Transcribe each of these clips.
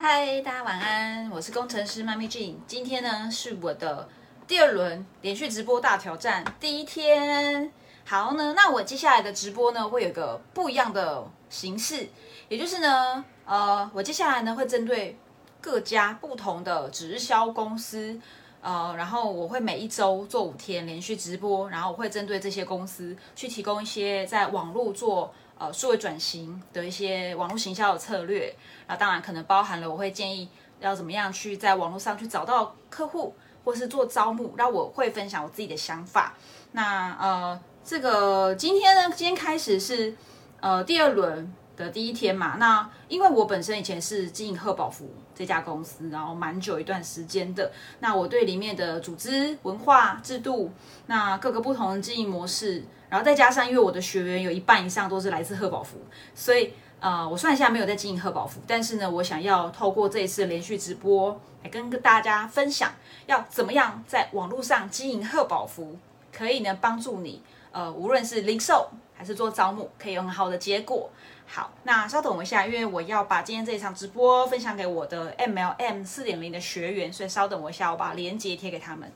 嗨，大家晚安，我是工程师妈咪 Jean。今天呢是我的第二轮连续直播大挑战第一天。好呢，那我接下来的直播呢会有一个不一样的形式，也就是呢，呃，我接下来呢会针对各家不同的直销公司，呃，然后我会每一周做五天连续直播，然后我会针对这些公司去提供一些在网络做呃数位转型的一些网络行销的策略。那当然可能包含了我会建议要怎么样去在网络上去找到客户，或是做招募。那我会分享我自己的想法。那呃，这个今天呢，今天开始是呃第二轮的第一天嘛。那因为我本身以前是经营贺宝福这家公司，然后蛮久一段时间的。那我对里面的组织文化制度，那各个不同的经营模式，然后再加上因为我的学员有一半以上都是来自贺宝福，所以。呃，我算一下没有在经营贺宝福，但是呢，我想要透过这一次连续直播来跟大家分享，要怎么样在网络上经营贺宝福，可以呢帮助你，呃，无论是零售还是做招募，可以有很好的结果。好，那稍等我一下，因为我要把今天这一场直播分享给我的 MLM 四点零的学员，所以稍等我一下，我把链接贴给他们。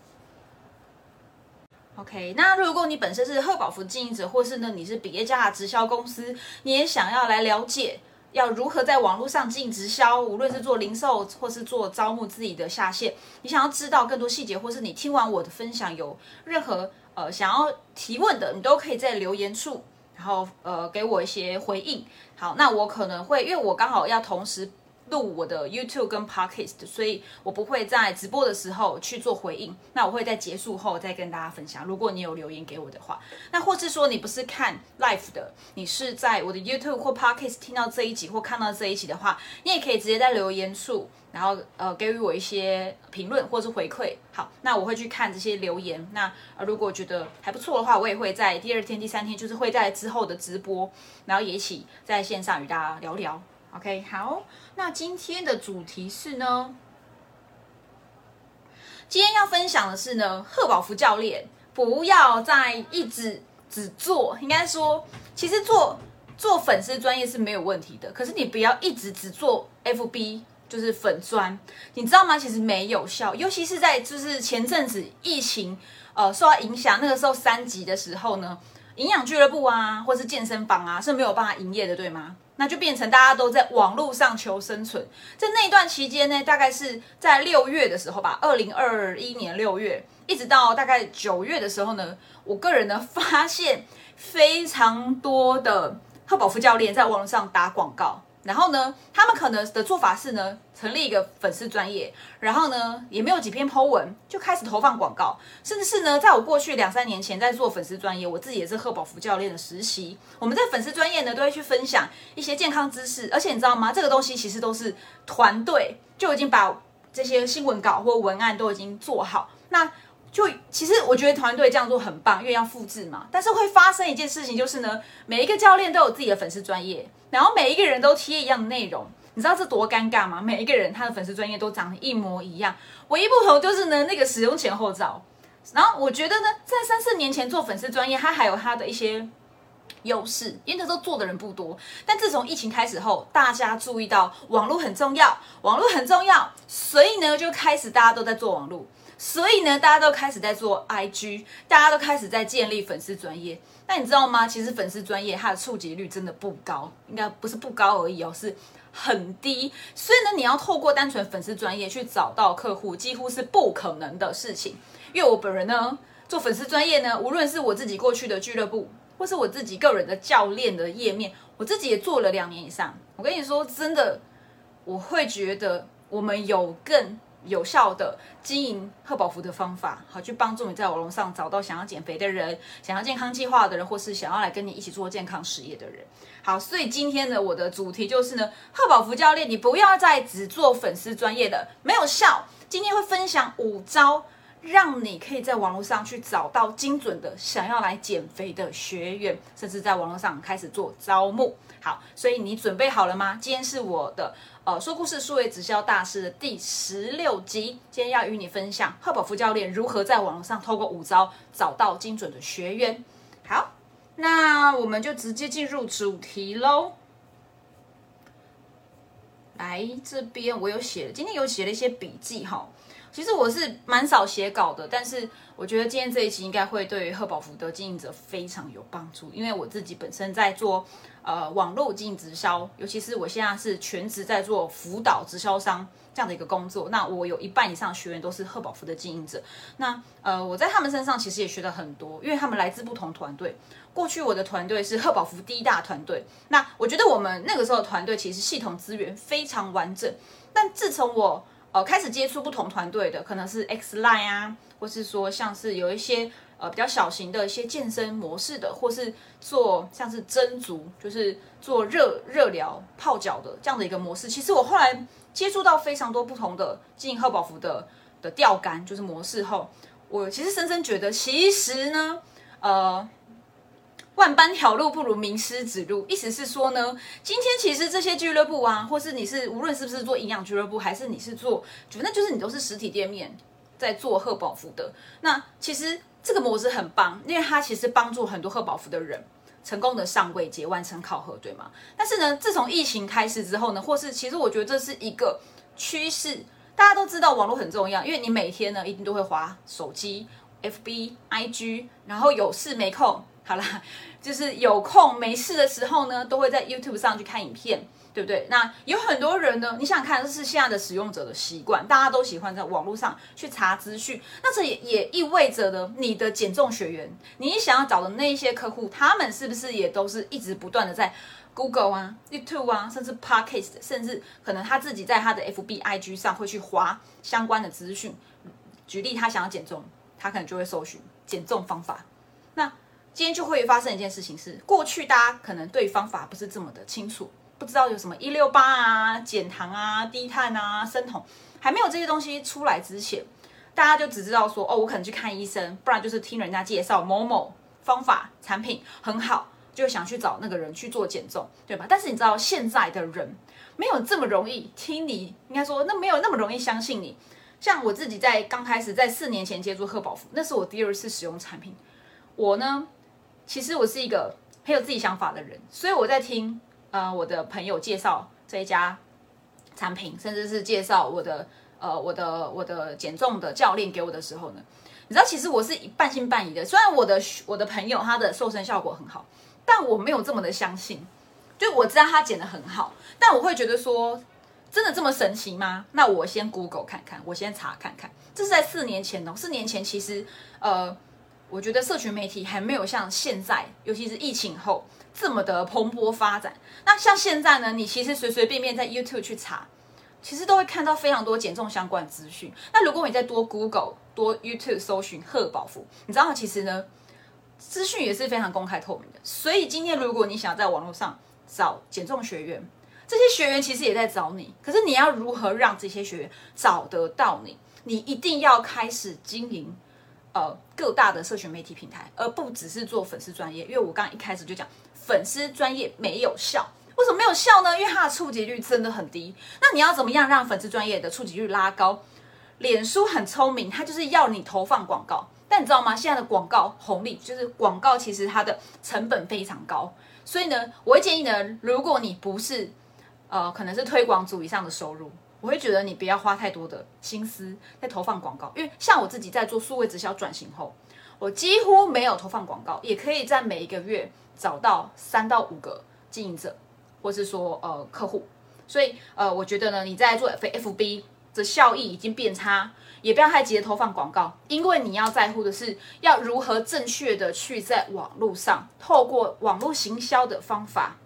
OK，那如果你本身是贺宝福经营者，或是呢你是比业家的直销公司，你也想要来了解要如何在网络上进行直销，无论是做零售或是做招募自己的下线，你想要知道更多细节，或是你听完我的分享有任何呃想要提问的，你都可以在留言处，然后呃给我一些回应。好，那我可能会因为我刚好要同时。录我的 YouTube 跟 Podcast，所以我不会在直播的时候去做回应。那我会在结束后再跟大家分享。如果你有留言给我的话，那或是说你不是看 Live 的，你是在我的 YouTube 或 Podcast 听到这一集或看到这一集的话，你也可以直接在留言处，然后呃给予我一些评论或是回馈。好，那我会去看这些留言。那如果觉得还不错的话，我也会在第二天、第三天，就是会在之后的直播，然后也一起在线上与大家聊聊。OK，好，那今天的主题是呢，今天要分享的是呢，贺宝福教练不要再一直只做，应该说，其实做做粉丝专业是没有问题的，可是你不要一直只做 FB，就是粉砖，你知道吗？其实没有效，尤其是在就是前阵子疫情呃受到影响，那个时候三级的时候呢，营养俱乐部啊，或是健身房啊是没有办法营业的，对吗？那就变成大家都在网络上求生存，在那一段期间呢，大概是在六月的时候吧，二零二一年六月，一直到大概九月的时候呢，我个人呢发现非常多的赫宝夫教练在网络上打广告。然后呢，他们可能的做法是呢，成立一个粉丝专业，然后呢，也没有几篇 po 文，就开始投放广告，甚至是呢，在我过去两三年前在做粉丝专业，我自己也是贺宝福教练的实习，我们在粉丝专业呢，都会去分享一些健康知识，而且你知道吗？这个东西其实都是团队就已经把这些新闻稿或文案都已经做好，那。就其实我觉得团队这样做很棒，因为要复制嘛。但是会发生一件事情，就是呢，每一个教练都有自己的粉丝专业，然后每一个人都贴一样的内容，你知道这多尴尬吗？每一个人他的粉丝专业都长得一模一样，唯一不同就是呢那个使用前后照。然后我觉得呢，在三四年前做粉丝专业，它还有它的一些优势，因为那时候做的人不多。但自从疫情开始后，大家注意到网络很重要，网络很重要，所以呢就开始大家都在做网络。所以呢，大家都开始在做 IG，大家都开始在建立粉丝专业。那你知道吗？其实粉丝专业它的触及率真的不高，应该不是不高而已哦，是很低。所以呢，你要透过单纯粉丝专业去找到客户，几乎是不可能的事情。因为我本人呢，做粉丝专业呢，无论是我自己过去的俱乐部，或是我自己个人的教练的页面，我自己也做了两年以上。我跟你说，真的，我会觉得我们有更。有效的经营贺宝福的方法，好去帮助你在网络上找到想要减肥的人、想要健康计划的人，或是想要来跟你一起做健康事业的人。好，所以今天呢，我的主题就是呢，贺宝福教练，你不要再只做粉丝专业的，没有效。今天会分享五招，让你可以在网络上去找到精准的想要来减肥的学员，甚至在网络上开始做招募。好，所以你准备好了吗？今天是我的。呃，说故事数位直销大师的第十六集，今天要与你分享赫宝福教练如何在网络上透过五招找到精准的学员。好，那我们就直接进入主题喽。来这边我有写，今天有写了一些笔记哈。其实我是蛮少写稿的，但是我觉得今天这一期应该会对于贺宝福的经营者非常有帮助，因为我自己本身在做呃网络经营直销，尤其是我现在是全职在做辅导直销商这样的一个工作。那我有一半以上学员都是贺宝福的经营者，那呃我在他们身上其实也学了很多，因为他们来自不同团队。过去我的团队是贺宝福第一大团队，那我觉得我们那个时候团队其实系统资源非常完整，但自从我呃，开始接触不同团队的，可能是 X Line 啊，或是说像是有一些呃比较小型的一些健身模式的，或是做像是蒸足，就是做热热疗泡脚的这样的一个模式。其实我后来接触到非常多不同的经营贺宝福的的钓竿，就是模式后，我其实深深觉得，其实呢，呃。万般条路不如名师指路，意思是说呢，今天其实这些俱乐部啊，或是你是无论是不是做营养俱乐部，还是你是做，反正就是你都是实体店面在做贺宝福的。那其实这个模式很棒，因为它其实帮助很多贺宝福的人成功的上位阶，完成考核，对吗？但是呢，自从疫情开始之后呢，或是其实我觉得这是一个趋势，大家都知道网络很重要，因为你每天呢一定都会滑手机、FB、IG，然后有事没空。好啦，就是有空没事的时候呢，都会在 YouTube 上去看影片，对不对？那有很多人呢，你想看，这是现在的使用者的习惯，大家都喜欢在网络上去查资讯。那这也也意味着呢，你的减重学员，你想要找的那一些客户，他们是不是也都是一直不断的在 Google 啊、YouTube 啊，甚至 Podcast，甚至可能他自己在他的 FB、IG 上会去划相关的资讯。举例，他想要减重，他可能就会搜寻减重方法。今天就会发生一件事情，是过去大家可能对方法不是这么的清楚，不知道有什么一六八啊、减糖啊、低碳啊、生酮，还没有这些东西出来之前，大家就只知道说，哦，我可能去看医生，不然就是听人家介绍某某方法产品很好，就想去找那个人去做减重，对吧？但是你知道现在的人没有这么容易听你，应该说那没有那么容易相信你。像我自己在刚开始在四年前接触贺宝福，那是我第二次使用产品，我呢。其实我是一个很有自己想法的人，所以我在听呃我的朋友介绍这一家产品，甚至是介绍我的呃我的我的减重的教练给我的时候呢，你知道其实我是半信半疑的。虽然我的我的朋友他的瘦身效果很好，但我没有这么的相信。就我知道他减的很好，但我会觉得说真的这么神奇吗？那我先 Google 看看，我先查看看。这是在四年前哦，四年前其实呃。我觉得社群媒体还没有像现在，尤其是疫情后这么的蓬勃发展。那像现在呢，你其实随随便便在 YouTube 去查，其实都会看到非常多减重相关资讯。那如果你再多 Google、多 YouTube 搜寻贺宝福，你知道其实呢，资讯也是非常公开透明的。所以今天如果你想要在网络上找减重学员，这些学员其实也在找你。可是你要如何让这些学员找得到你？你一定要开始经营。呃，各大的社群媒体平台，而不只是做粉丝专业。因为我刚刚一开始就讲，粉丝专业没有效。为什么没有效呢？因为它的触及率真的很低。那你要怎么样让粉丝专业的触及率拉高？脸书很聪明，它就是要你投放广告。但你知道吗？现在的广告红利就是广告，其实它的成本非常高。所以呢，我会建议呢，如果你不是呃，可能是推广组以上的收入。我会觉得你不要花太多的心思在投放广告，因为像我自己在做数位直销转型后，我几乎没有投放广告，也可以在每一个月找到三到五个经营者，或是说呃客户。所以呃，我觉得呢，你在做 F F B 的效益已经变差，也不要太急着投放广告，因为你要在乎的是要如何正确的去在网络上透过网络行销的方法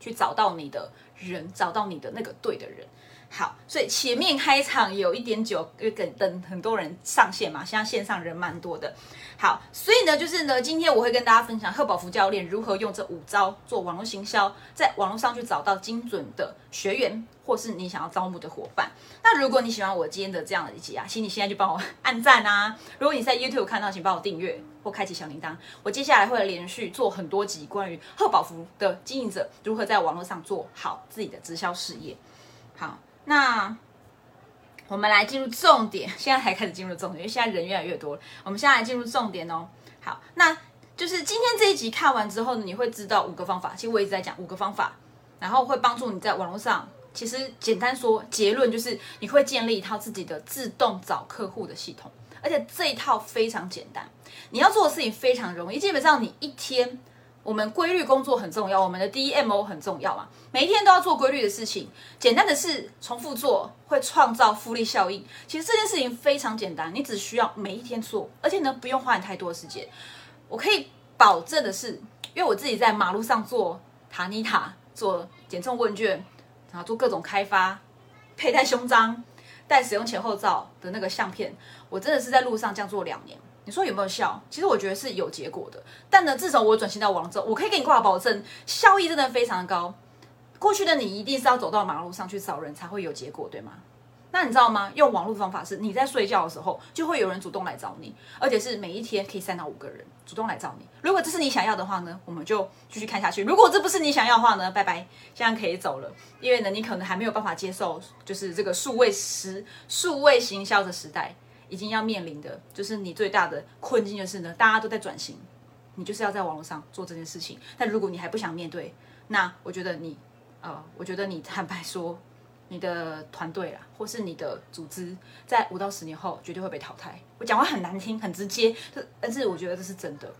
去找到你的人，找到你的那个对的人。好，所以前面开场有一点久，因为等等很多人上线嘛，现在线上人蛮多的。好，所以呢，就是呢，今天我会跟大家分享贺宝福教练如何用这五招做网络行销，在网络上去找到精准的学员，或是你想要招募的伙伴。那如果你喜欢我今天的这样的一集啊，请你现在就帮我按赞啊！如果你在 YouTube 看到，请帮我订阅或开启小铃铛。我接下来会连续做很多集关于贺宝福的经营者如何在网络上做好自己的直销事业。好。那我们来进入重点，现在才开始进入重点，因为现在人越来越多了。我们现在来进入重点哦。好，那就是今天这一集看完之后呢，你会知道五个方法。其实我一直在讲五个方法，然后会帮助你在网络上其实简单说，结论就是你会建立一套自己的自动找客户的系统，而且这一套非常简单，你要做的事情非常容易。基本上你一天，我们规律工作很重要，我们的 DMO 很重要嘛，每一天都要做规律的事情。简单的事重复做会创造复利效应。其实这件事情非常简单，你只需要每一天做，而且呢不用花你太多的时间。我可以保证的是，因为我自己在马路上做塔尼塔，做减重问卷。然后做各种开发，佩戴胸章，带使用前后照的那个相片，我真的是在路上这样做两年。你说有没有效？其实我觉得是有结果的。但呢，自从我转型到网络之后，我可以给你挂保证，效益真的非常高。过去的你一定是要走到马路上去找人才会有结果，对吗？那你知道吗？用网络方法是，你在睡觉的时候就会有人主动来找你，而且是每一天可以三到五个人主动来找你。如果这是你想要的话呢，我们就继续看下去；如果这不是你想要的话呢，拜拜，现在可以走了。因为呢，你可能还没有办法接受，就是这个数位时数位行销的时代已经要面临的，就是你最大的困境就是呢，大家都在转型，你就是要在网络上做这件事情。但如果你还不想面对，那我觉得你，呃，我觉得你坦白说。你的团队啦，或是你的组织，在五到十年后绝对会被淘汰。我讲话很难听，很直接，但是我觉得这是真的。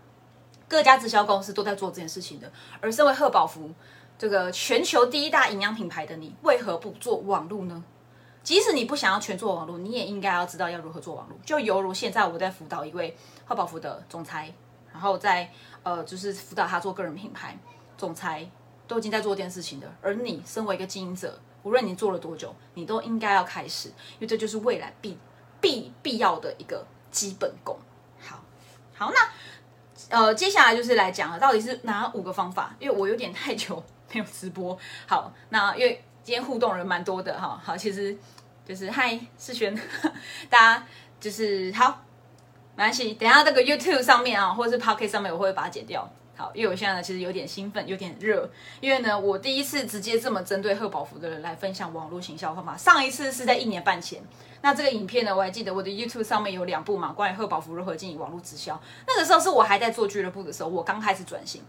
各家直销公司都在做这件事情的。而身为贺宝福这个全球第一大营养品牌的你，为何不做网络呢？即使你不想要全做网络，你也应该要知道要如何做网络。就犹如现在我在辅导一位贺宝福的总裁，然后在呃，就是辅导他做个人品牌，总裁都已经在做这件事情的。而你身为一个经营者，无论你做了多久，你都应该要开始，因为这就是未来必必必要的一个基本功。好，好，那呃，接下来就是来讲了，到底是哪五个方法？因为我有点太久没有直播。好，那因为今天互动人蛮多的哈。好，其实就是嗨世轩，大家就是好，没关系，等下这个 YouTube 上面啊，或者是 Pocket 上面，我会把它剪掉。好，因为我现在呢，其实有点兴奋，有点热，因为呢，我第一次直接这么针对贺宝福的人来分享网络行销方法。上一次是在一年半前，那这个影片呢，我还记得我的 YouTube 上面有两部嘛，关于贺宝福如何经营网络直销。那个时候是我还在做俱乐部的时候，我刚开始转型，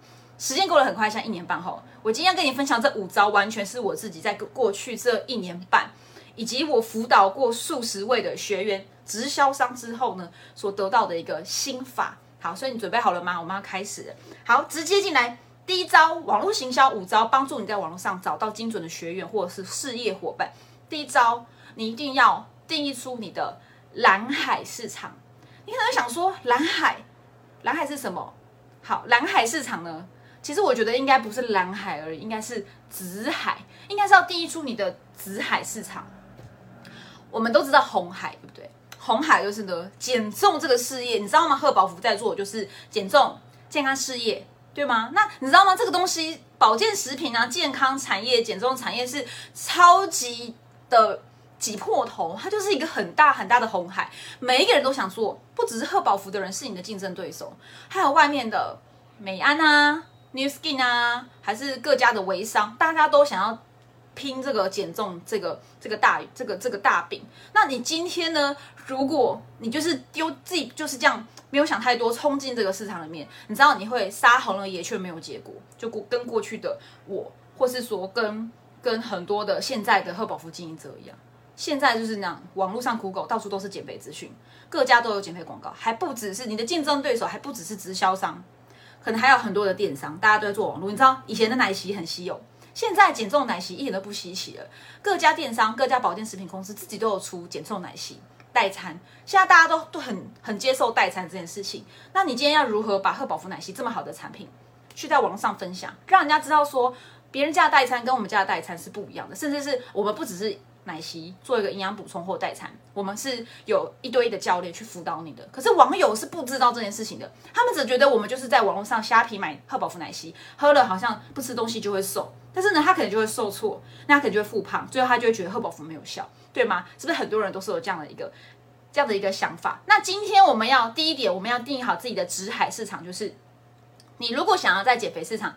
时间过得很快，像一年半后，我今天跟你分享这五招，完全是我自己在过去这一年半，以及我辅导过数十位的学员直销商之后呢，所得到的一个心法。好，所以你准备好了吗？我们要开始。好，直接进来。第一招，网络行销五招，帮助你在网络上找到精准的学员或者是事业伙伴。第一招，你一定要定义出你的蓝海市场。你可能想说，蓝海，蓝海是什么？好，蓝海市场呢？其实我觉得应该不是蓝海而已，应该是紫海，应该是要定义出你的紫海市场。我们都知道红海，对不对？红海就是呢，减重这个事业，你知道吗？贺宝福在做就是减重健康事业，对吗？那你知道吗？这个东西，保健食品啊，健康产业、减重产业是超级的挤破头，它就是一个很大很大的红海，每一个人都想做，不只是贺宝福的人是你的竞争对手，还有外面的美安啊、New Skin 啊，还是各家的微商，大家都想要。拼这个减重这个这个大这个这个大饼，那你今天呢？如果你就是丢自己就是这样，没有想太多，冲进这个市场里面，你知道你会杀红了眼却没有结果，就过跟过去的我，或是说跟跟很多的现在的贺宝福经营者一样，现在就是那样，网络上苦狗到处都是减肥资讯，各家都有减肥广告，还不只是你的竞争对手，还不只是直销商，可能还有很多的电商，大家都在做网络。你知道以前的奶昔很稀有。现在减重奶昔一点都不稀奇了，各家电商、各家保健食品公司自己都有出减重奶昔代餐，现在大家都都很很接受代餐这件事情。那你今天要如何把贺宝福奶昔这么好的产品，去在网上分享，让人家知道说别人家的代餐跟我们家的代餐是不一样的，甚至是我们不只是。奶昔做一个营养补充或代餐，我们是有一堆的教练去辅导你的。可是网友是不知道这件事情的，他们只觉得我们就是在网络上虾皮买贺宝福奶昔，喝了好像不吃东西就会瘦，但是呢，他可能就会受挫，那他可能就会复胖，最后他就会觉得贺宝福没有效，对吗？是不是很多人都是有这样的一个这样的一个想法？那今天我们要第一点，我们要定义好自己的直海市场，就是你如果想要在减肥市场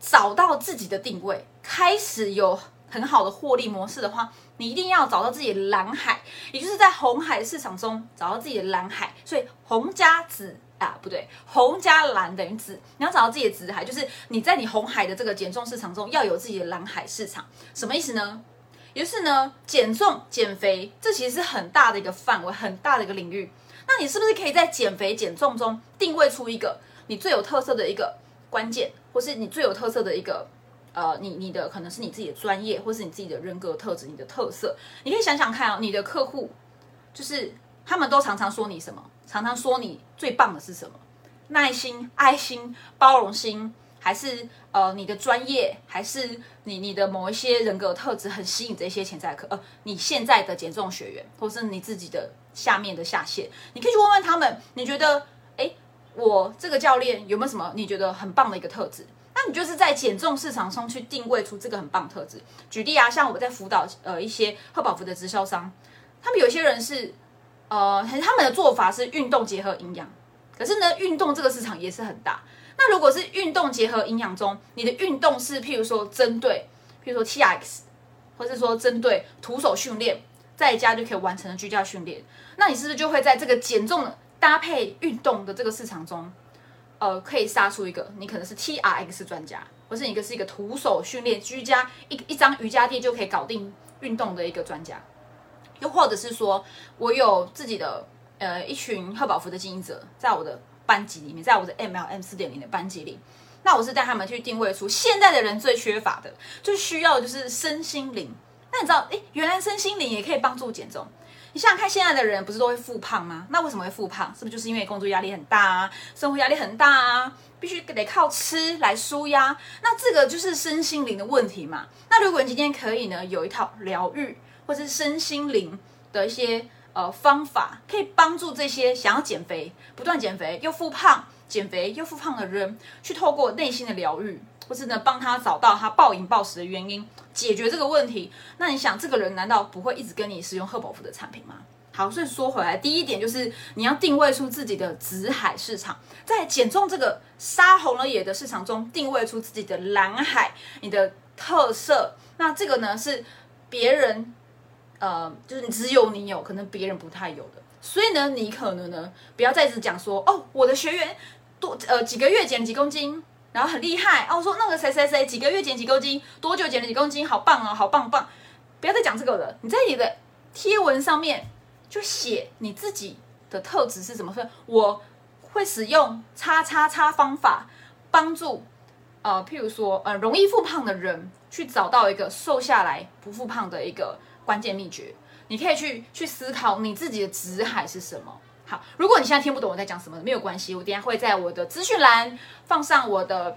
找到自己的定位，开始有很好的获利模式的话。你一定要找到自己的蓝海，也就是在红海市场中找到自己的蓝海。所以红加紫啊，不对，红加蓝等于紫。你要找到自己的紫海，就是你在你红海的这个减重市场中要有自己的蓝海市场。什么意思呢？也就是呢，减重、减肥，这其实是很大的一个范围，很大的一个领域。那你是不是可以在减肥、减重中定位出一个你最有特色的一个关键，或是你最有特色的一个呃，你你的可能是你自己的专业，或是你自己的人格特质、你的特色？你可以想想看哦，你的客户就是他们都常常说你什么？常常说你最棒的是什么？耐心、爱心、包容心。还是呃你的专业，还是你你的某一些人格特质很吸引这些潜在客呃你现在的减重学员，或是你自己的下面的下线，你可以去问问他们，你觉得哎我这个教练有没有什么你觉得很棒的一个特质？你就是在减重市场上去定位出这个很棒特质。举例啊，像我在辅导呃一些贺宝福的直销商，他们有些人是呃他们的做法是运动结合营养，可是呢运动这个市场也是很大。那如果是运动结合营养中，你的运动是譬如说针对，譬如说 T X，或是说针对徒手训练，在家就可以完成的居家训练，那你是不是就会在这个减重搭配运动的这个市场中，呃，可以杀出一个你可能是 T R X 专家，或是一个是一个徒手训练居家一一张瑜伽垫就可以搞定运动的一个专家，又或者是说我有自己的呃一群贺宝福的经营者，在我的。班级里面，在我的 MLM 四点零的班级里，那我是带他们去定位出现在的人最缺乏的、最需要的就是身心灵。那你知道，哎，原来身心灵也可以帮助减重。你想想看，现在的人不是都会复胖吗？那为什么会复胖？是不是就是因为工作压力很大啊，生活压力很大啊，必须得靠吃来舒压？那这个就是身心灵的问题嘛。那如果你今天可以呢，有一套疗愈或是身心灵的一些。呃，方法可以帮助这些想要减肥、不断减肥又复胖、减肥又复胖的人，去透过内心的疗愈，或是呢帮他找到他暴饮暴食的原因，解决这个问题。那你想，这个人难道不会一直跟你使用贺宝福的产品吗？好，所以说回来，第一点就是你要定位出自己的紫海市场，在减重这个杀红了眼的市场中，定位出自己的蓝海，你的特色。那这个呢是别人。呃，就是只有你有，可能别人不太有的，所以呢，你可能呢，不要再一直讲说，哦，我的学员多呃几个月减几公斤，然后很厉害哦，说那个谁谁谁几个月减几公斤，多久减了几公斤，好棒哦，好棒棒，不要再讲这个了，你在你的贴文上面就写你自己的特质是什么，说我会使用叉叉叉方法帮助呃，譬如说呃，容易复胖的人去找到一个瘦下来不复胖的一个。关键秘诀，你可以去去思考你自己的紫海是什么。好，如果你现在听不懂我在讲什么，没有关系，我等下会在我的资讯栏放上我的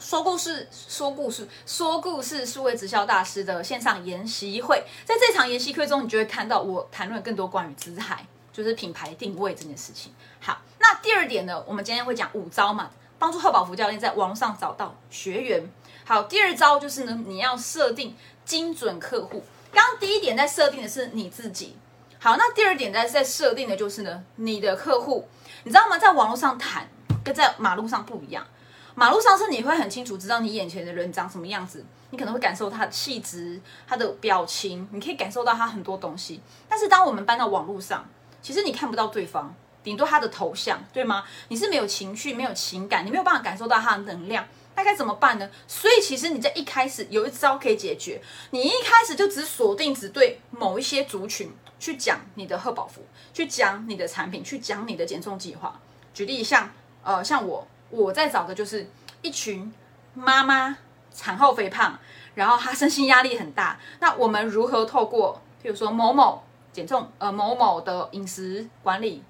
说故事、说故事、说故事数位直销大师的线上研习会。在这场研习会中，你就会看到我谈论更多关于紫海，就是品牌定位这件事情。好，那第二点呢，我们今天会讲五招嘛，帮助贺宝福教练在网上找到学员。好，第二招就是呢，你要设定精准客户。刚刚第一点在设定的是你自己，好，那第二点在在设定的就是呢，你的客户，你知道吗？在网络上谈跟在马路上不一样，马路上是你会很清楚知道你眼前的人长什么样子，你可能会感受他的气质、他的表情，你可以感受到他很多东西。但是当我们搬到网络上，其实你看不到对方，顶多他的头像，对吗？你是没有情绪、没有情感，你没有办法感受到他的能量。那该怎么办呢？所以其实你在一开始有一招可以解决。你一开始就只锁定只对某一些族群去讲你的贺宝福，去讲你的产品，去讲你的减重计划。举例像呃像我我在找的就是一群妈妈产后肥胖，然后她身心压力很大。那我们如何透过譬如说某某减重呃某某的饮食管理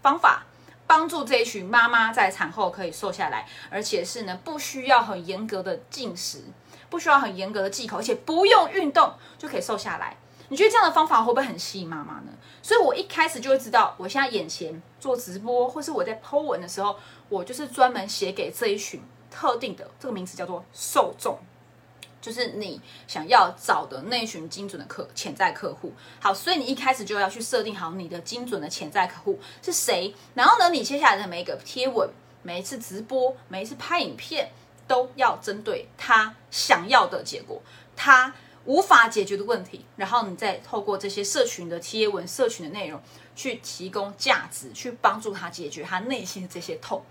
方法？帮助这一群妈妈在产后可以瘦下来，而且是呢不需要很严格的进食，不需要很严格的忌口，而且不用运动就可以瘦下来。你觉得这样的方法会不会很吸引妈妈呢？所以我一开始就会知道，我现在眼前做直播，或是我在剖文的时候，我就是专门写给这一群特定的，这个名词叫做受众。就是你想要找的那群精准的客潜在客户，好，所以你一开始就要去设定好你的精准的潜在客户是谁，然后呢，你接下来的每一个贴文、每一次直播、每一次拍影片，都要针对他想要的结果，他无法解决的问题，然后你再透过这些社群的贴文、社群的内容去提供价值，去帮助他解决他内心的这些痛。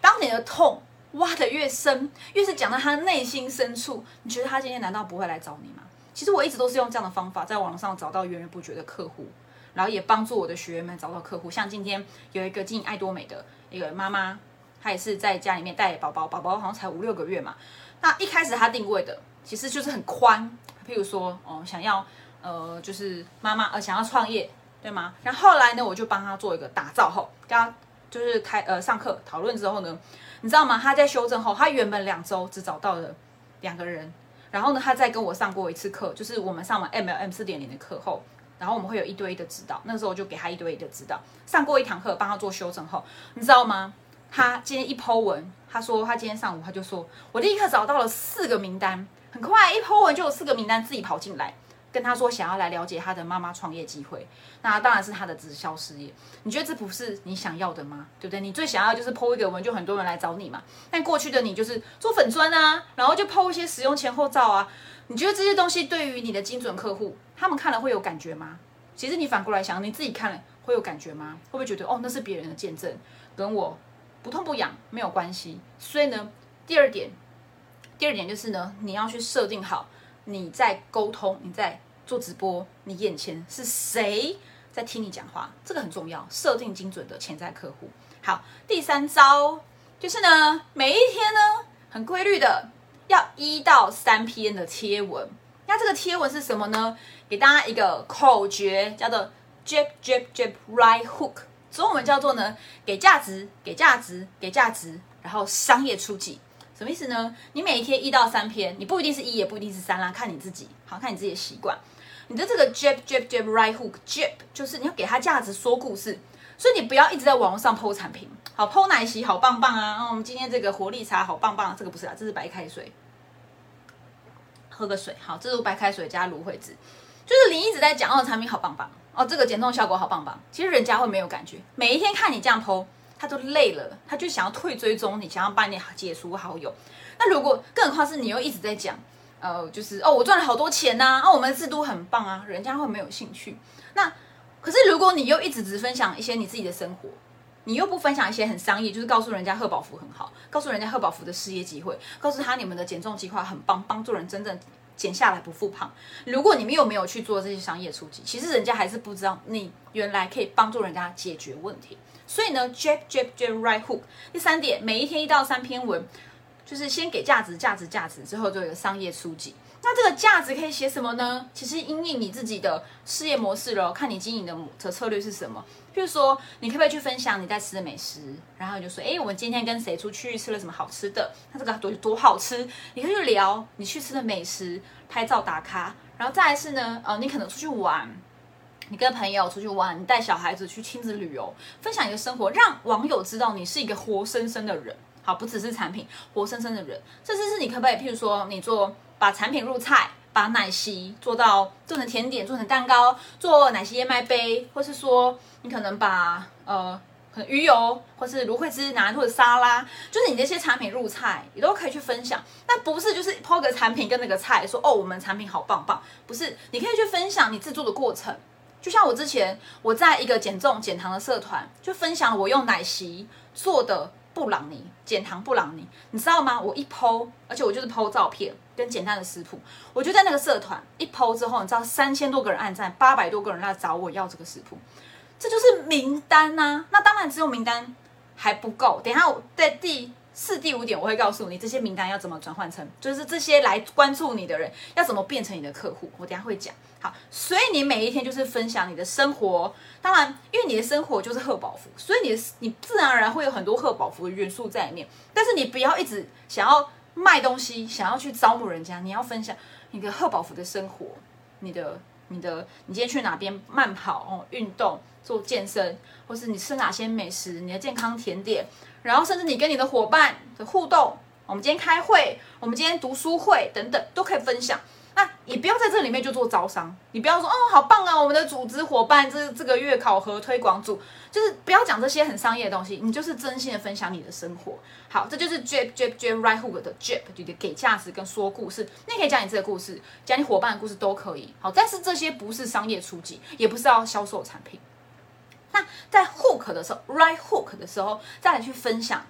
当你的痛。挖的越深，越是讲到他内心深处，你觉得他今天难道不会来找你吗？其实我一直都是用这样的方法，在网上找到源源不绝的客户，然后也帮助我的学员们找到客户。像今天有一个经爱多美的一个妈妈，她也是在家里面带宝宝，宝宝好像才五六个月嘛。那一开始她定位的其实就是很宽，譬如说哦，想要呃就是妈妈呃想要创业，对吗？然后后来呢，我就帮他做一个打造后，跟他就是开呃上课讨论之后呢，你知道吗？他在修正后，他原本两周只找到了两个人。然后呢，他再跟我上过一次课，就是我们上完 MLM 四点零的课后，然后我们会有一对一的指导。那时候我就给他一对一的指导，上过一堂课，帮他做修正后，你知道吗？他今天一剖文，他说他今天上午他就说，我立刻找到了四个名单，很快一剖文就有四个名单自己跑进来。跟他说想要来了解他的妈妈创业机会，那当然是他的直销事业。你觉得这不是你想要的吗？对不对？你最想要就是剖一个文，就很多人来找你嘛。但过去的你就是做粉砖啊，然后就剖一些使用前后照啊。你觉得这些东西对于你的精准客户，他们看了会有感觉吗？其实你反过来想，你自己看了会有感觉吗？会不会觉得哦，那是别人的见证，跟我不痛不痒没有关系？所以呢，第二点，第二点就是呢，你要去设定好。你在沟通，你在做直播，你眼前是谁在听你讲话？这个很重要，设定精准的潜在客户。好，第三招就是呢，每一天呢，很规律的要一到三篇的贴文。那这个贴文是什么呢？给大家一个口诀，叫做 Jab Jab Jab Right Hook，中文叫做呢，给价值，给价值，给价值，然后商业出击。什么意思呢？你每一天一到三篇，你不一定是一，也不一定是三啦，看你自己，好看你自己的习惯。你的这个 jab jab jab right hook jab 就是你要给他价值，说故事，所以你不要一直在网络上剖产品，好剖奶昔好棒棒啊！我们今天这个活力茶好棒棒，这个不是啊，这是白开水，喝个水，好，这是白开水加芦荟汁，就是你一直在讲哦，产品好棒棒哦，这个减重效果好棒棒，其实人家会没有感觉，每一天看你这样剖。他都累了，他就想要退追踪你，想要把你解除好友。那如果更何况是你又一直在讲，呃，就是哦，我赚了好多钱呐，啊，我们制度很棒啊，人家会没有兴趣。那可是如果你又一直只分享一些你自己的生活，你又不分享一些很商业，就是告诉人家贺宝福很好，告诉人家贺宝福的事业机会，告诉他你们的减重计划很棒，帮助人真正减下来不复胖。如果你们又没有去做这些商业初级，其实人家还是不知道你原来可以帮助人家解决问题。所以呢，jab jab jab right hook。第三点，每一天一到三篇文，就是先给价值，价值，价值，之后做一个商业书籍。那这个价值可以写什么呢？其实因应你自己的事业模式咯，看你经营的的策略是什么。譬如说，你可不可以去分享你在吃的美食？然后你就说，哎，我们今天跟谁出去吃了什么好吃的？那这个多多好吃？你可以去聊你去吃的美食，拍照打卡。然后再来是呢，呃，你可能出去玩。你跟朋友出去玩，你带小孩子去亲子旅游，分享你的生活，让网友知道你是一个活生生的人。好，不只是产品，活生生的人。这次是你可不可以，譬如说，你做把产品入菜，把奶昔做到做成甜点，做成蛋糕，做奶昔燕麦杯，或是说你可能把呃可能鱼油或是芦荟汁拿来做沙拉，就是你这些产品入菜，你都可以去分享。那不是就是抛个产品跟那个菜说哦，我们产品好棒棒，不是，你可以去分享你制作的过程。就像我之前我在一个减重减糖的社团，就分享我用奶昔做的布朗尼减糖布朗尼，你知道吗？我一剖，而且我就是剖照片跟简单的食谱，我就在那个社团一剖之后，你知道三千多个人按赞，八百多个人来找我要这个食谱，这就是名单呐。那当然只有名单还不够，等下我在第。四第五点，我会告诉你这些名单要怎么转换成，就是这些来关注你的人要怎么变成你的客户。我等下会讲。好，所以你每一天就是分享你的生活，当然，因为你的生活就是贺宝福，所以你你自然而然会有很多贺宝福的元素在里面。但是你不要一直想要卖东西，想要去招募人家，你要分享你的贺宝福的生活，你的你的你今天去哪边慢跑哦，运动做健身，或是你吃哪些美食，你的健康甜点。然后，甚至你跟你的伙伴的互动，我们今天开会，我们今天读书会等等，都可以分享。那你不要在这里面就做招商，你不要说哦，好棒啊，我们的组织伙伴这这个月考核推广组，就是不要讲这些很商业的东西，你就是真心的分享你的生活。好，这就是 jab jab jab right hook 的 jap 就给价值跟说故事。你可以讲你自己的故事，讲你伙伴的故事都可以。好，但是这些不是商业初级，也不是要销售产品。那在 hook 的时候，right hook 的时候，再来去分享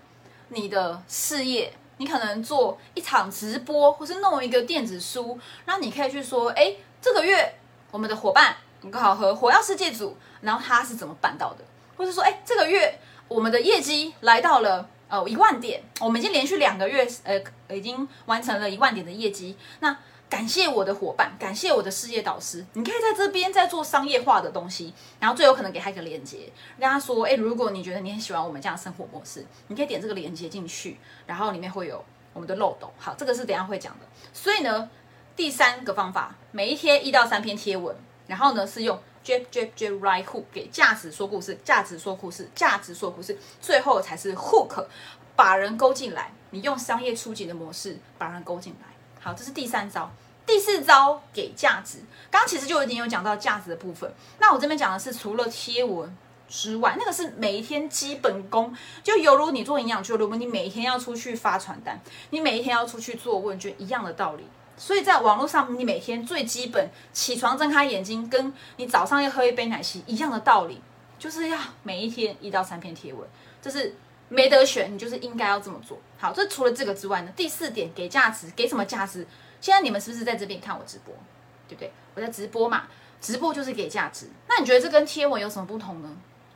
你的事业。你可能做一场直播，或是弄一个电子书，然后你可以去说，哎，这个月我们的伙伴刚好和火药世界组，然后他是怎么办到的？或者说，哎，这个月我们的业绩来到了呃一万点，我们已经连续两个月呃已经完成了一万点的业绩，那。感谢我的伙伴，感谢我的事业导师。你可以在这边在做商业化的东西，然后最有可能给他一个链接，跟他说：哎，如果你觉得你很喜欢我们这样生活模式，你可以点这个链接进去，然后里面会有我们的漏斗。好，这个是等下会讲的。所以呢，第三个方法，每一天一到三篇贴文，然后呢是用 Jab Jab Jab Right Hook 给价值说故事，价值说故事，价值说故事，最后才是 Hook 把人勾进来。你用商业初级的模式把人勾进来。好，这是第三招。第四招给价值，刚刚其实就已经有讲到价值的部分。那我这边讲的是除了贴文之外，那个是每一天基本功，就犹如你做营养俱乐部，你每一天要出去发传单，你每一天要出去做问卷一样的道理。所以在网络上，你每天最基本起床睁开眼睛，跟你早上要喝一杯奶昔一样的道理，就是要每一天一到三篇贴文，这是没得选，你就是应该要这么做。好，这除了这个之外呢，第四点给价值，给什么价值？现在你们是不是在这边看我直播，对不对？我在直播嘛，直播就是给价值。那你觉得这跟贴文有什么不同呢？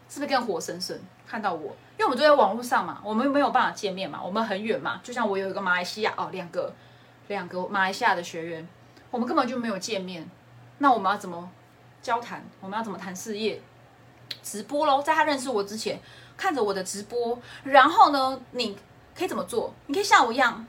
是不是更活生生看到我？因为我们都在网络上嘛，我们没有办法见面嘛，我们很远嘛。就像我有一个马来西亚哦，两个两个马来西亚的学员，我们根本就没有见面。那我们要怎么交谈？我们要怎么谈事业？直播喽，在他认识我之前，看着我的直播，然后呢，你可以怎么做？你可以像我一样。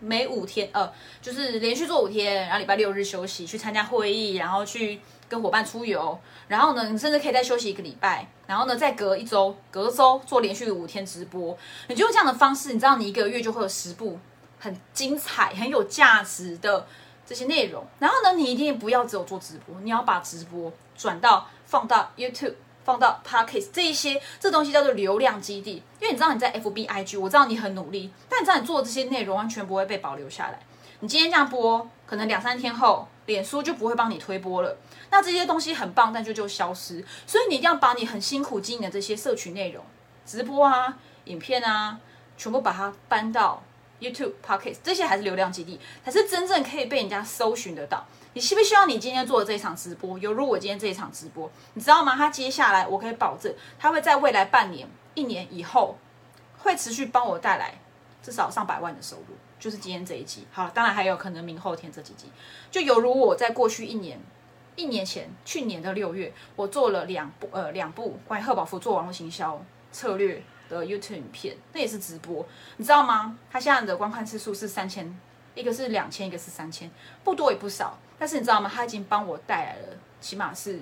每五天，呃，就是连续做五天，然后礼拜六日休息，去参加会议，然后去跟伙伴出游，然后呢，你甚至可以再休息一个礼拜，然后呢，再隔一周，隔周做连续五天直播，你就用这样的方式，你知道你一个月就会有十部很精彩、很有价值的这些内容，然后呢，你一定不要只有做直播，你要把直播转到放到 YouTube。放到 Podcast 这一些，这东西叫做流量基地。因为你知道你在 FB IG，我知道你很努力，但你知道你做的这些内容完全不会被保留下来。你今天这样播，可能两三天后，脸书就不会帮你推播了。那这些东西很棒，但就就消失。所以你一定要把你很辛苦经营的这些社群内容、直播啊、影片啊，全部把它搬到 YouTube Podcast，这些还是流量基地，才是真正可以被人家搜寻得到。你希不希望你今天做的这一场直播，犹如我今天这一场直播，你知道吗？他接下来我可以保证，他会在未来半年、一年以后，会持续帮我带来至少上百万的收入。就是今天这一集，好，当然还有可能明后天这几集，就犹如我在过去一年、一年前、去年的六月，我做了两部呃两部关于贺宝福做网络行销策略的 YouTube 影片，那也是直播，你知道吗？他现在的观看次数是三千，一个是两千，一个是三千，不多也不少。但是你知道吗？他已经帮我带来了起码是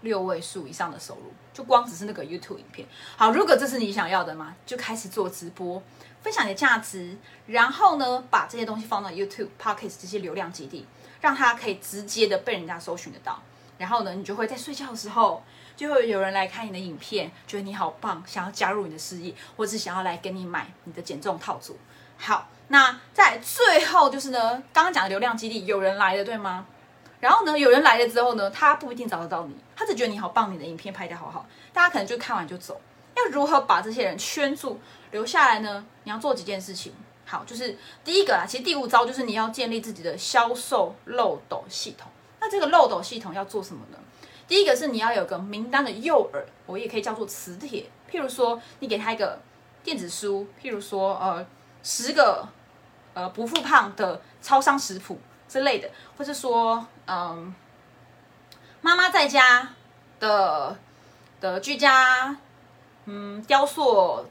六位数以上的收入，就光只是那个 YouTube 影片。好，如果这是你想要的吗？就开始做直播，分享你的价值，然后呢，把这些东西放到 YouTube、Podcast 这些流量基地，让它可以直接的被人家搜寻得到。然后呢，你就会在睡觉的时候，就会有人来看你的影片，觉得你好棒，想要加入你的事业，或是想要来跟你买你的减重套组。好。那在最后就是呢，刚刚讲的流量基地有人来了，对吗？然后呢，有人来了之后呢，他不一定找得到你，他只觉得你好棒，你的影片拍得好好，大家可能就看完就走。要如何把这些人圈住留下来呢？你要做几件事情。好，就是第一个啦，其实第五招就是你要建立自己的销售漏斗系统。那这个漏斗系统要做什么呢？第一个是你要有个名单的诱饵，我也可以叫做磁铁。譬如说，你给他一个电子书，譬如说，呃，十个。呃，不复胖的超商食谱之类的，或是说，嗯，妈妈在家的的居家，嗯，雕塑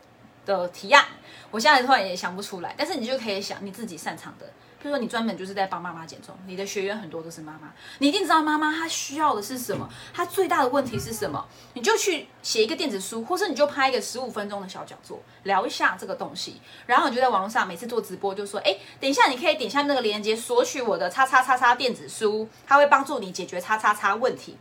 的提案，我现在突然也想不出来，但是你就可以想你自己擅长的。比如说，你专门就是在帮妈妈减重，你的学员很多都是妈妈，你一定知道妈妈她需要的是什么，她最大的问题是什么，你就去写一个电子书，或是你就拍一个十五分钟的小讲座，聊一下这个东西，然后你就在网络上每次做直播，就说，哎，等一下你可以点下那个链接索取我的叉叉叉叉电子书，它会帮助你解决叉叉叉问题，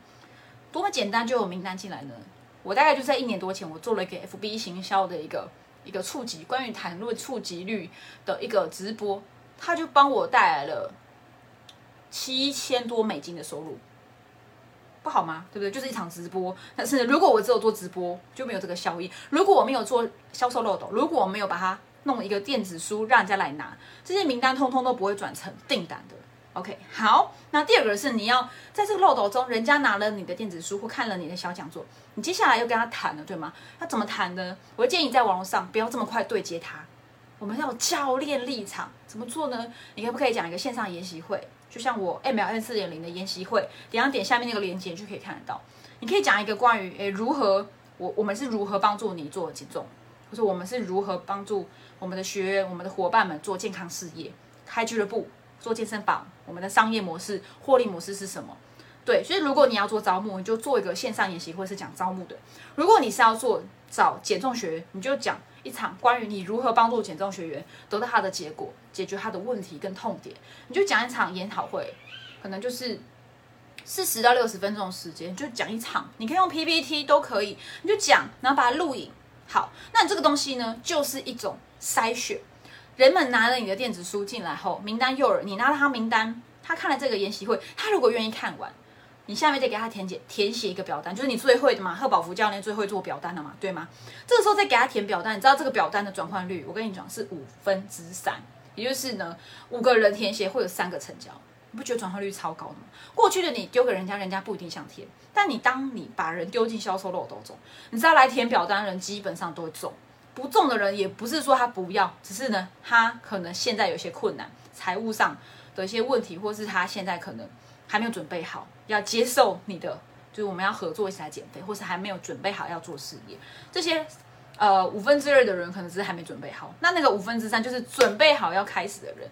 多么简单就有名单进来呢？我大概就在一年多前，我做了一个 FB 行销的一个一个触及，关于谈论触及率的一个直播。他就帮我带来了七千多美金的收入，不好吗？对不对？就是一场直播。但是如果我只有做直播，就没有这个效益。如果我没有做销售漏斗，如果我没有把它弄一个电子书让人家来拿，这些名单通通都不会转成订单的。OK，好，那第二个是你要在这个漏斗中，人家拿了你的电子书或看了你的小讲座，你接下来又跟他谈了，对吗？他怎么谈呢？我建议在网络上不要这么快对接他，我们要教练立场，怎么做呢？你可不可以讲一个线上研习会？就像我 MLN 四点零的研习会，点点下面那个链接就可以看得到。你可以讲一个关于诶如何我我们是如何帮助你做减重，或者我们是如何帮助我们的学员、我们的伙伴们做健康事业、开俱乐部。做健身房，我们的商业模式、获利模式是什么？对，所以如果你要做招募，你就做一个线上研习，或是讲招募的；如果你是要做找减重学员，你就讲一场关于你如何帮助减重学员得到他的结果，解决他的问题跟痛点，你就讲一场研讨会，可能就是四十到六十分钟的时间，就讲一场，你可以用 PPT 都可以，你就讲，然后把它录影。好，那你这个东西呢，就是一种筛选。人们拿了你的电子书进来后，名单诱饵，你拿了他名单，他看了这个研习会，他如果愿意看完，你下面再给他填写填写一个表单，就是你最会的嘛，贺宝福教练最会做表单了嘛，对吗？这个时候再给他填表单，你知道这个表单的转换率，我跟你讲是五分之三，也就是呢，五个人填写会有三个成交，你不觉得转换率超高的吗？过去的你丢给人家，人家不一定想填，但你当你把人丢进销售漏斗中，你知道来填表单的人基本上都会中。不中的人也不是说他不要，只是呢，他可能现在有些困难，财务上的一些问题，或是他现在可能还没有准备好要接受你的，就是我们要合作一起来减肥，或是还没有准备好要做事业。这些呃五分之二的人可能是还没准备好，那那个五分之三就是准备好要开始的人，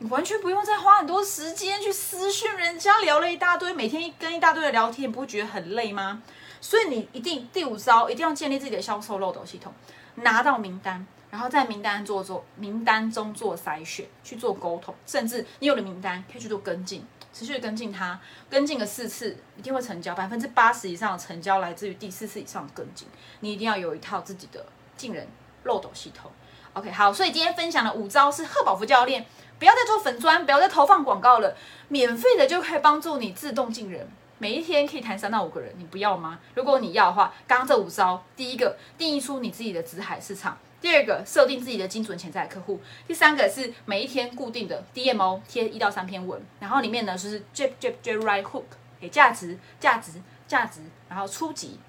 你完全不用再花很多时间去私讯人家聊了一大堆，每天跟一大堆的聊天，你不会觉得很累吗？所以你一定第五招一定要建立自己的销售漏斗系统。拿到名单，然后在名单做做名单中做筛选，去做沟通，甚至你有了名单可以去做跟进，持续跟进它，跟进个四次一定会成交，百分之八十以上的成交来自于第四次以上的跟进。你一定要有一套自己的进人漏斗系统。OK，好，所以今天分享的五招是贺宝福教练，不要再做粉砖，不要再投放广告了，免费的就可以帮助你自动进人。每一天可以谈三到五个人，你不要吗？如果你要的话，刚刚这五招，第一个定义出你自己的紫海市场，第二个设定自己的精准潜在客户，第三个是每一天固定的 DMO 贴一到三篇文，然后里面呢就是 Jab Jab Jab Right Hook 给价值价值价值，然后初级。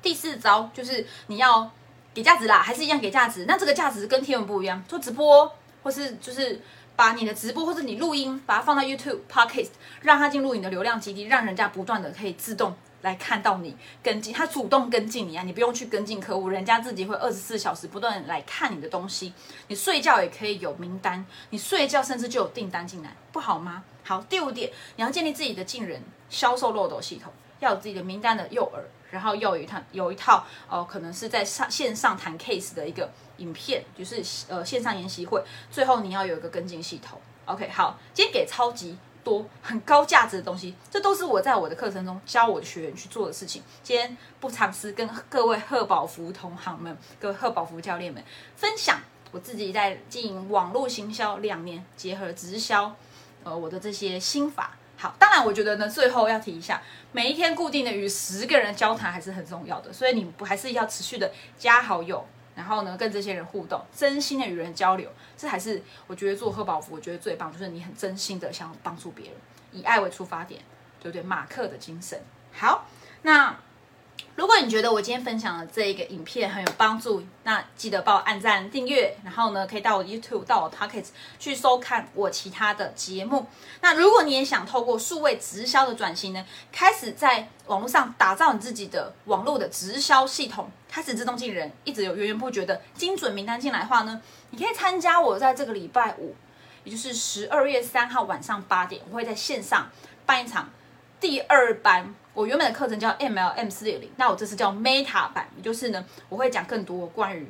第四招就是你要给价值啦，还是一样给价值，那这个价值跟贴文不一样，做直播或是就是。把你的直播或者你录音，把它放到 YouTube Podcast，让它进入你的流量基地，让人家不断的可以自动来看到你跟进，他主动跟进你啊，你不用去跟进客户，人家自己会二十四小时不断来看你的东西。你睡觉也可以有名单，你睡觉甚至就有订单进来，不好吗？好，第五点，你要建立自己的进人销售漏斗系统，要有自己的名单的诱饵，然后要有一套有一套哦，可能是在上线上谈 case 的一个。影片就是呃线上研习会，最后你要有一个跟进系统。OK，好，今天给超级多很高价值的东西，这都是我在我的课程中教我的学员去做的事情。今天不尝试跟各位贺宝福同行们、各位贺宝福教练们分享我自己在经营网络行销两年，结合直销，呃，我的这些心法。好，当然我觉得呢，最后要提一下，每一天固定的与十个人交谈还是很重要的，所以你不还是要持续的加好友。然后呢，跟这些人互动，真心的与人交流，这还是我觉得做贺宝福，我觉得最棒，就是你很真心的想帮助别人，以爱为出发点，对不对？马克的精神。好，那。如果你觉得我今天分享的这一个影片很有帮助，那记得帮我按赞、订阅，然后呢，可以到我 YouTube、到我 Pocket 去收看我其他的节目。那如果你也想透过数位直销的转型呢，开始在网络上打造你自己的网络的直销系统，开始自动进人，一直有源源不绝的精准名单进来的话呢，你可以参加我在这个礼拜五，也就是十二月三号晚上八点，我会在线上办一场第二班。我原本的课程叫 MLM 四点零，那我这次叫 Meta 版，也就是呢，我会讲更多关于，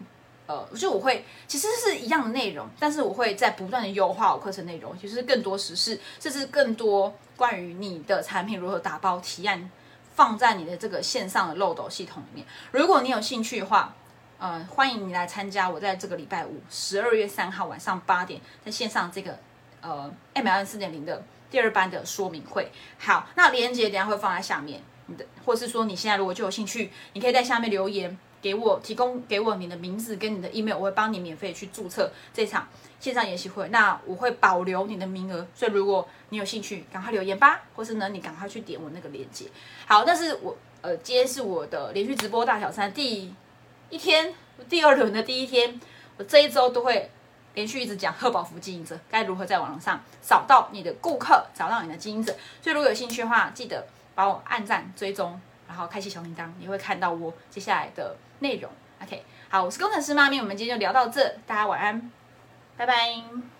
呃，就我会其实是一样的内容，但是我会在不断的优化我课程内容，其实更多实事，甚至更多关于你的产品如何打包提案，放在你的这个线上的漏斗系统里面。如果你有兴趣的话，呃，欢迎你来参加我在这个礼拜五十二月三号晚上八点在线上这个呃 MLM 四点零的。第二班的说明会，好，那链接等下会放在下面，你的，或是说你现在如果就有兴趣，你可以在下面留言，给我提供给我你的名字跟你的 email，我会帮你免费去注册这场线上研习会。那我会保留你的名额，所以如果你有兴趣，赶快留言吧，或是呢你赶快去点我那个链接。好，但是我呃今天是我的连续直播大小三第一天，第二轮的第一天，我这一周都会。连续一直讲贺宝福经营者该如何在网上找到你的顾客，找到你的经营者。所以如果有兴趣的话，记得帮我按赞、追踪，然后开启小铃铛，你会看到我接下来的内容。OK，好，我是工程师妈咪，我们今天就聊到这，大家晚安，拜拜。